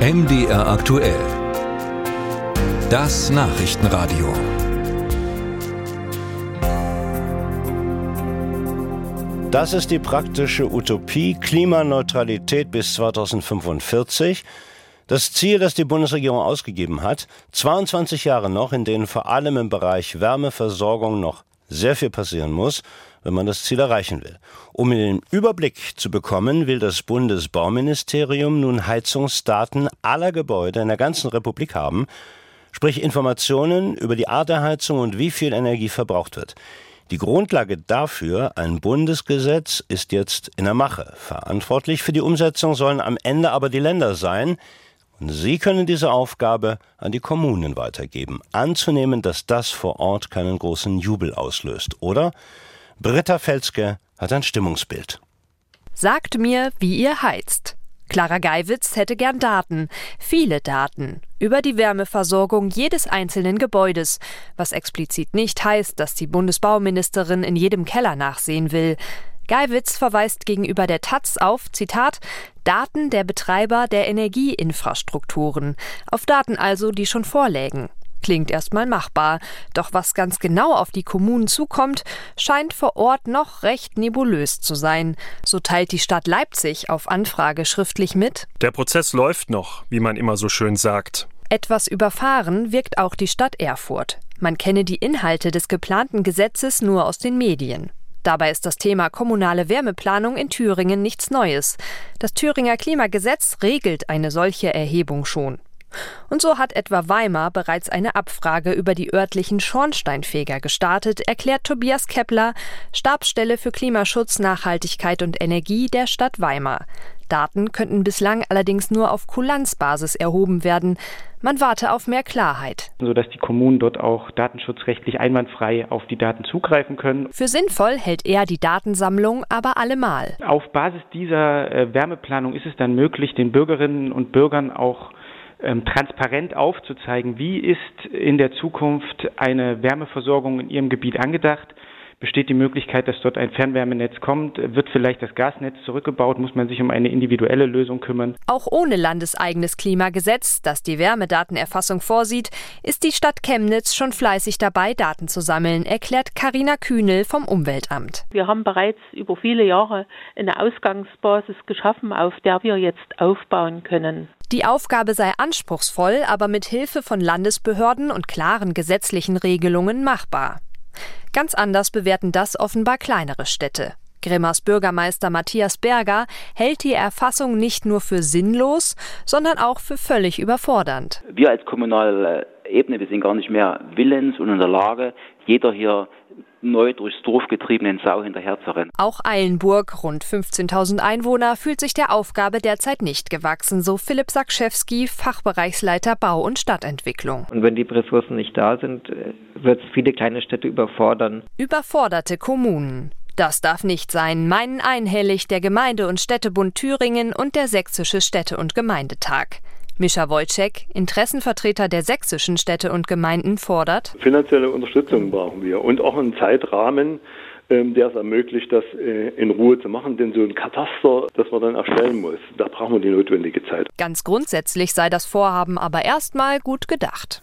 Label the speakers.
Speaker 1: MDR aktuell. Das Nachrichtenradio.
Speaker 2: Das ist die praktische Utopie Klimaneutralität bis 2045. Das Ziel, das die Bundesregierung ausgegeben hat, 22 Jahre noch, in denen vor allem im Bereich Wärmeversorgung noch sehr viel passieren muss, wenn man das Ziel erreichen will. Um den Überblick zu bekommen, will das Bundesbauministerium nun Heizungsdaten aller Gebäude in der ganzen Republik haben, sprich Informationen über die Art der Heizung und wie viel Energie verbraucht wird. Die Grundlage dafür, ein Bundesgesetz, ist jetzt in der Mache. Verantwortlich für die Umsetzung sollen am Ende aber die Länder sein. Sie können diese Aufgabe an die Kommunen weitergeben. Anzunehmen, dass das vor Ort keinen großen Jubel auslöst, oder? Britta Felske hat ein Stimmungsbild.
Speaker 3: Sagt mir, wie ihr heizt. Clara Geiwitz hätte gern Daten, viele Daten, über die Wärmeversorgung jedes einzelnen Gebäudes, was explizit nicht heißt, dass die Bundesbauministerin in jedem Keller nachsehen will. Geiwitz verweist gegenüber der Taz auf, Zitat, Daten der Betreiber der Energieinfrastrukturen, auf Daten also, die schon vorlägen. Klingt erstmal machbar, doch was ganz genau auf die Kommunen zukommt, scheint vor Ort noch recht nebulös zu sein. So teilt die Stadt Leipzig auf Anfrage schriftlich mit.
Speaker 4: Der Prozess läuft noch, wie man immer so schön sagt.
Speaker 3: Etwas überfahren wirkt auch die Stadt Erfurt. Man kenne die Inhalte des geplanten Gesetzes nur aus den Medien. Dabei ist das Thema kommunale Wärmeplanung in Thüringen nichts Neues. Das Thüringer Klimagesetz regelt eine solche Erhebung schon. Und so hat etwa Weimar bereits eine Abfrage über die örtlichen Schornsteinfeger gestartet, erklärt Tobias Kepler, Stabsstelle für Klimaschutz, Nachhaltigkeit und Energie der Stadt Weimar. Daten könnten bislang allerdings nur auf Kulanzbasis erhoben werden. Man warte auf mehr Klarheit.
Speaker 5: Sodass die Kommunen dort auch datenschutzrechtlich einwandfrei auf die Daten zugreifen können.
Speaker 3: Für sinnvoll hält er die Datensammlung aber allemal.
Speaker 5: Auf Basis dieser äh, Wärmeplanung ist es dann möglich, den Bürgerinnen und Bürgern auch transparent aufzuzeigen, wie ist in der Zukunft eine Wärmeversorgung in Ihrem Gebiet angedacht. Besteht die Möglichkeit, dass dort ein Fernwärmenetz kommt? Wird vielleicht das Gasnetz zurückgebaut? Muss man sich um eine individuelle Lösung kümmern?
Speaker 3: Auch ohne landeseigenes Klimagesetz, das die Wärmedatenerfassung vorsieht, ist die Stadt Chemnitz schon fleißig dabei, Daten zu sammeln, erklärt Karina Kühnel vom Umweltamt.
Speaker 6: Wir haben bereits über viele Jahre eine Ausgangsbasis geschaffen, auf der wir jetzt aufbauen können.
Speaker 3: Die Aufgabe sei anspruchsvoll, aber mit Hilfe von Landesbehörden und klaren gesetzlichen Regelungen machbar. Ganz anders bewerten das offenbar kleinere Städte. Grimmers Bürgermeister Matthias Berger hält die Erfassung nicht nur für sinnlos, sondern auch für völlig überfordernd.
Speaker 7: Wir als kommunale Ebene, wir sind gar nicht mehr willens und in der Lage, jeder hier neu durchs Dorf getriebenen Sau hinterherzurennen.
Speaker 3: Auch Eilenburg, rund 15.000 Einwohner, fühlt sich der Aufgabe derzeit nicht gewachsen, so Philipp Sakschewski, Fachbereichsleiter Bau- und Stadtentwicklung.
Speaker 8: Und wenn die Ressourcen nicht da sind, wird es viele kleine Städte überfordern.
Speaker 3: Überforderte Kommunen. Das darf nicht sein, meinen einhellig der Gemeinde- und Städtebund Thüringen und der Sächsische Städte- und Gemeindetag. Mischa Wojcek, Interessenvertreter der sächsischen Städte und Gemeinden, fordert
Speaker 9: Finanzielle Unterstützung brauchen wir und auch einen Zeitrahmen, ähm, der es ermöglicht, das äh, in Ruhe zu machen. Denn so ein Kataster, das man dann erstellen muss, da brauchen wir die notwendige Zeit.
Speaker 3: Ganz grundsätzlich sei das Vorhaben aber erstmal gut gedacht.